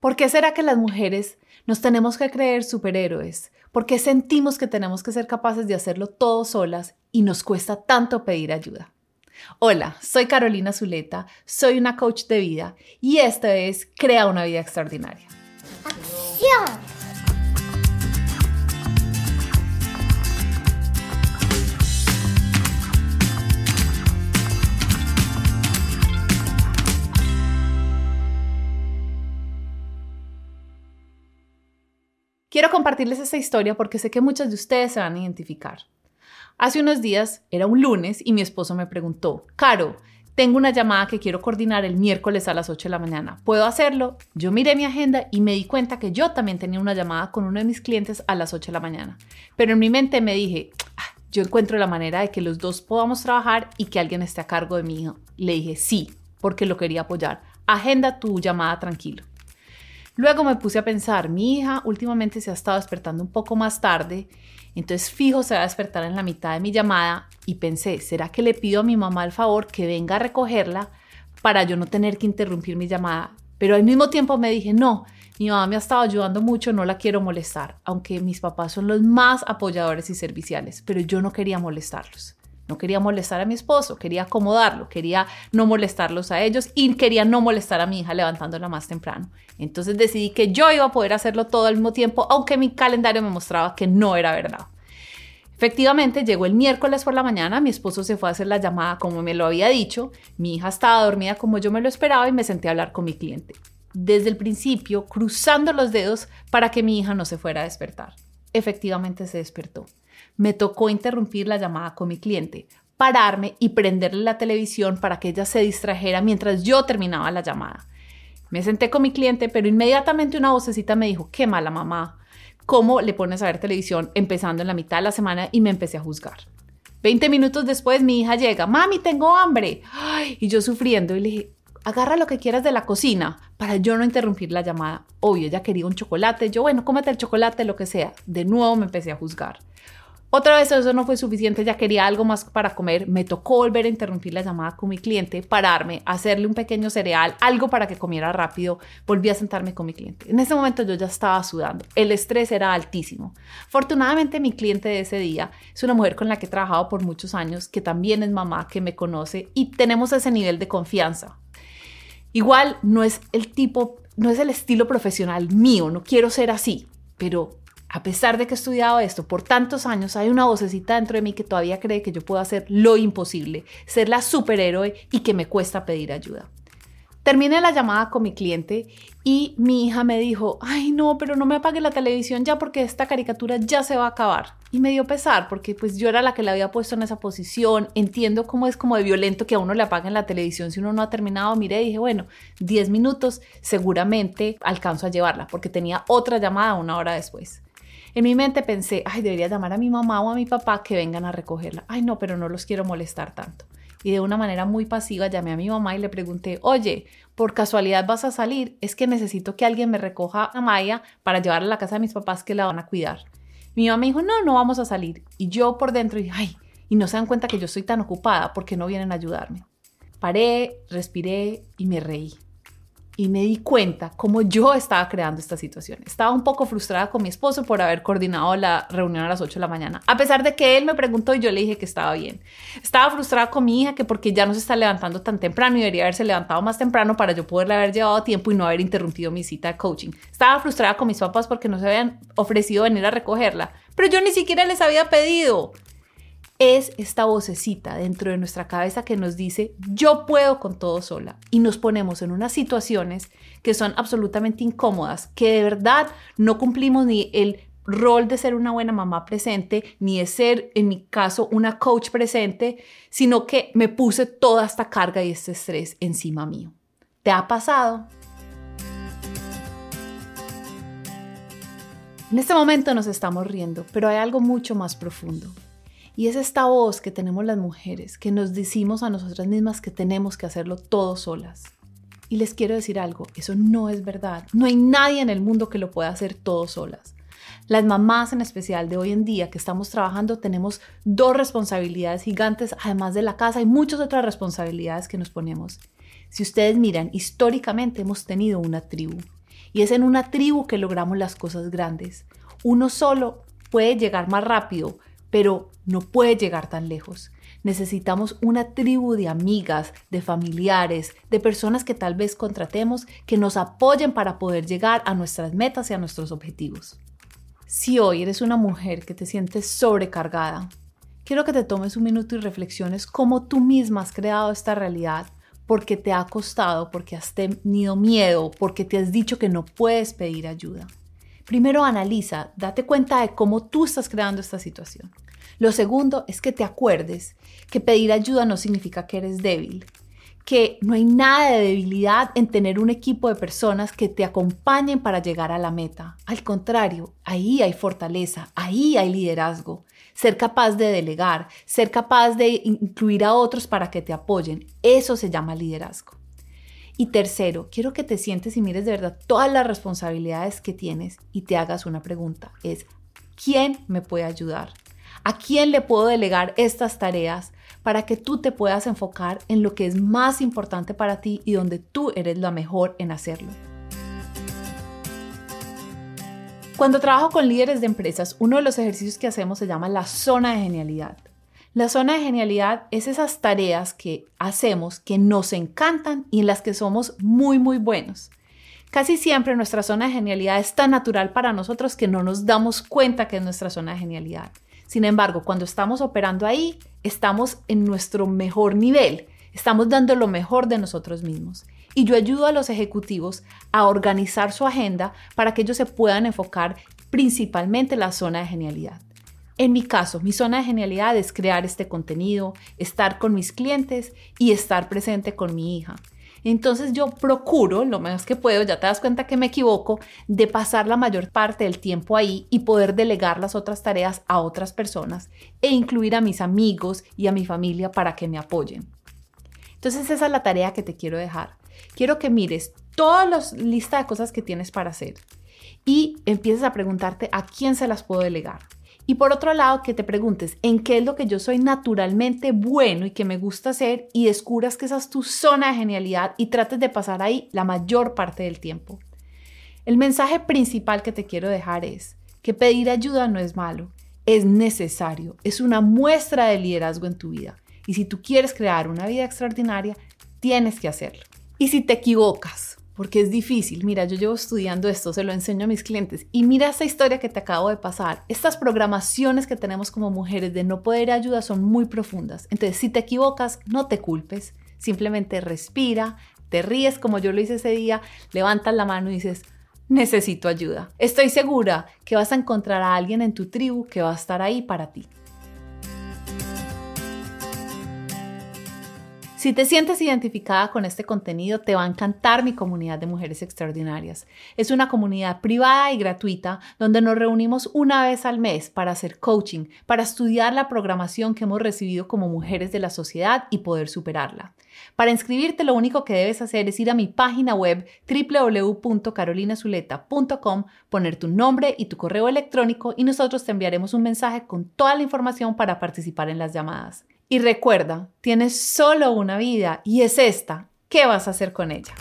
¿Por qué será que las mujeres nos tenemos que creer superhéroes? ¿Por qué sentimos que tenemos que ser capaces de hacerlo todo solas y nos cuesta tanto pedir ayuda? Hola, soy Carolina Zuleta, soy una coach de vida y esta es Crea una vida extraordinaria. Quiero compartirles esta historia porque sé que muchas de ustedes se van a identificar. Hace unos días, era un lunes, y mi esposo me preguntó, Caro, tengo una llamada que quiero coordinar el miércoles a las 8 de la mañana. ¿Puedo hacerlo? Yo miré mi agenda y me di cuenta que yo también tenía una llamada con uno de mis clientes a las 8 de la mañana. Pero en mi mente me dije, ah, yo encuentro la manera de que los dos podamos trabajar y que alguien esté a cargo de mi hijo. Le dije sí, porque lo quería apoyar. Agenda tu llamada tranquilo. Luego me puse a pensar, mi hija últimamente se ha estado despertando un poco más tarde, entonces fijo se va a despertar en la mitad de mi llamada y pensé, ¿será que le pido a mi mamá el favor que venga a recogerla para yo no tener que interrumpir mi llamada? Pero al mismo tiempo me dije, no, mi mamá me ha estado ayudando mucho, no la quiero molestar, aunque mis papás son los más apoyadores y serviciales, pero yo no quería molestarlos. No quería molestar a mi esposo, quería acomodarlo, quería no molestarlos a ellos y quería no molestar a mi hija levantándola más temprano. Entonces decidí que yo iba a poder hacerlo todo al mismo tiempo, aunque mi calendario me mostraba que no era verdad. Efectivamente, llegó el miércoles por la mañana, mi esposo se fue a hacer la llamada como me lo había dicho, mi hija estaba dormida como yo me lo esperaba y me senté a hablar con mi cliente. Desde el principio, cruzando los dedos para que mi hija no se fuera a despertar. Efectivamente se despertó me tocó interrumpir la llamada con mi cliente, pararme y prenderle la televisión para que ella se distrajera mientras yo terminaba la llamada. Me senté con mi cliente, pero inmediatamente una vocecita me dijo, qué mala mamá, ¿cómo le pones a ver televisión empezando en la mitad de la semana? Y me empecé a juzgar. Veinte minutos después mi hija llega, mami, tengo hambre. y yo sufriendo y le dije, agarra lo que quieras de la cocina para yo no interrumpir la llamada. Obvio, ella quería un chocolate, yo bueno, cómete el chocolate, lo que sea. De nuevo me empecé a juzgar. Otra vez eso no fue suficiente, ya quería algo más para comer, me tocó volver a interrumpir la llamada con mi cliente, pararme, hacerle un pequeño cereal, algo para que comiera rápido, volví a sentarme con mi cliente. En ese momento yo ya estaba sudando, el estrés era altísimo. Afortunadamente mi cliente de ese día es una mujer con la que he trabajado por muchos años, que también es mamá, que me conoce y tenemos ese nivel de confianza. Igual no es el tipo, no es el estilo profesional mío, no quiero ser así, pero a pesar de que he estudiado esto por tantos años, hay una vocecita dentro de mí que todavía cree que yo puedo hacer lo imposible, ser la superhéroe y que me cuesta pedir ayuda. Terminé la llamada con mi cliente y mi hija me dijo, ay no, pero no me apague la televisión ya porque esta caricatura ya se va a acabar. Y me dio pesar porque pues yo era la que la había puesto en esa posición, entiendo cómo es como de violento que a uno le apaguen la televisión si uno no ha terminado. Miré y dije, bueno, 10 minutos seguramente alcanzo a llevarla porque tenía otra llamada una hora después. En mi mente pensé, ay, debería llamar a mi mamá o a mi papá que vengan a recogerla. Ay, no, pero no los quiero molestar tanto. Y de una manera muy pasiva llamé a mi mamá y le pregunté, oye, por casualidad vas a salir, es que necesito que alguien me recoja a Maya para llevarla a la casa de mis papás que la van a cuidar. Mi mamá me dijo, no, no vamos a salir. Y yo por dentro dije, ay, y no se dan cuenta que yo estoy tan ocupada porque no vienen a ayudarme. Paré, respiré y me reí y me di cuenta cómo yo estaba creando esta situación. Estaba un poco frustrada con mi esposo por haber coordinado la reunión a las 8 de la mañana, a pesar de que él me preguntó y yo le dije que estaba bien. Estaba frustrada con mi hija que porque ya no se está levantando tan temprano y debería haberse levantado más temprano para yo poderle haber llevado tiempo y no haber interrumpido mi cita de coaching. Estaba frustrada con mis papás porque no se habían ofrecido venir a recogerla, pero yo ni siquiera les había pedido es esta vocecita dentro de nuestra cabeza que nos dice, yo puedo con todo sola. Y nos ponemos en unas situaciones que son absolutamente incómodas, que de verdad no cumplimos ni el rol de ser una buena mamá presente, ni de ser, en mi caso, una coach presente, sino que me puse toda esta carga y este estrés encima mío. ¿Te ha pasado? En este momento nos estamos riendo, pero hay algo mucho más profundo. Y es esta voz que tenemos las mujeres, que nos decimos a nosotras mismas que tenemos que hacerlo todo solas. Y les quiero decir algo, eso no es verdad. No hay nadie en el mundo que lo pueda hacer todo solas. Las mamás en especial de hoy en día que estamos trabajando tenemos dos responsabilidades gigantes, además de la casa y muchas otras responsabilidades que nos ponemos. Si ustedes miran, históricamente hemos tenido una tribu Y es en una tribu que logramos las cosas grandes. Uno solo puede llegar más rápido, pero no puede llegar tan lejos. Necesitamos una tribu de amigas, de familiares, de personas que tal vez contratemos que nos apoyen para poder llegar a nuestras metas y a nuestros objetivos. Si hoy eres una mujer que te sientes sobrecargada, quiero que te tomes un minuto y reflexiones cómo tú misma has creado esta realidad, porque te ha costado, porque has tenido miedo, porque te has dicho que no puedes pedir ayuda. Primero analiza, date cuenta de cómo tú estás creando esta situación. Lo segundo es que te acuerdes que pedir ayuda no significa que eres débil, que no hay nada de debilidad en tener un equipo de personas que te acompañen para llegar a la meta. Al contrario, ahí hay fortaleza, ahí hay liderazgo. Ser capaz de delegar, ser capaz de incluir a otros para que te apoyen, eso se llama liderazgo. Y tercero, quiero que te sientes y mires de verdad todas las responsabilidades que tienes y te hagas una pregunta. Es, ¿quién me puede ayudar? ¿A quién le puedo delegar estas tareas para que tú te puedas enfocar en lo que es más importante para ti y donde tú eres la mejor en hacerlo? Cuando trabajo con líderes de empresas, uno de los ejercicios que hacemos se llama la zona de genialidad. La zona de genialidad es esas tareas que hacemos que nos encantan y en las que somos muy, muy buenos. Casi siempre nuestra zona de genialidad es tan natural para nosotros que no nos damos cuenta que es nuestra zona de genialidad. Sin embargo, cuando estamos operando ahí, estamos en nuestro mejor nivel, estamos dando lo mejor de nosotros mismos. Y yo ayudo a los ejecutivos a organizar su agenda para que ellos se puedan enfocar principalmente en la zona de genialidad. En mi caso, mi zona de genialidad es crear este contenido, estar con mis clientes y estar presente con mi hija. Entonces yo procuro, lo menos que puedo, ya te das cuenta que me equivoco, de pasar la mayor parte del tiempo ahí y poder delegar las otras tareas a otras personas e incluir a mis amigos y a mi familia para que me apoyen. Entonces esa es la tarea que te quiero dejar. Quiero que mires toda la lista de cosas que tienes para hacer y empieces a preguntarte a quién se las puedo delegar. Y por otro lado, que te preguntes en qué es lo que yo soy naturalmente bueno y que me gusta hacer y descubras que esa es tu zona de genialidad y trates de pasar ahí la mayor parte del tiempo. El mensaje principal que te quiero dejar es que pedir ayuda no es malo, es necesario, es una muestra de liderazgo en tu vida. Y si tú quieres crear una vida extraordinaria, tienes que hacerlo. Y si te equivocas, porque es difícil. Mira, yo llevo estudiando esto, se lo enseño a mis clientes y mira esta historia que te acabo de pasar. Estas programaciones que tenemos como mujeres de no poder ayuda son muy profundas. Entonces, si te equivocas, no te culpes, simplemente respira, te ríes como yo lo hice ese día, levantas la mano y dices, necesito ayuda. Estoy segura que vas a encontrar a alguien en tu tribu que va a estar ahí para ti. Si te sientes identificada con este contenido, te va a encantar mi comunidad de mujeres extraordinarias. Es una comunidad privada y gratuita donde nos reunimos una vez al mes para hacer coaching, para estudiar la programación que hemos recibido como mujeres de la sociedad y poder superarla. Para inscribirte lo único que debes hacer es ir a mi página web www.carolinazuleta.com, poner tu nombre y tu correo electrónico y nosotros te enviaremos un mensaje con toda la información para participar en las llamadas. Y recuerda, tienes solo una vida y es esta. ¿Qué vas a hacer con ella?